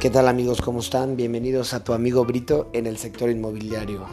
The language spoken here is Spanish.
¿Qué tal amigos? ¿Cómo están? Bienvenidos a tu amigo Brito en el sector inmobiliario.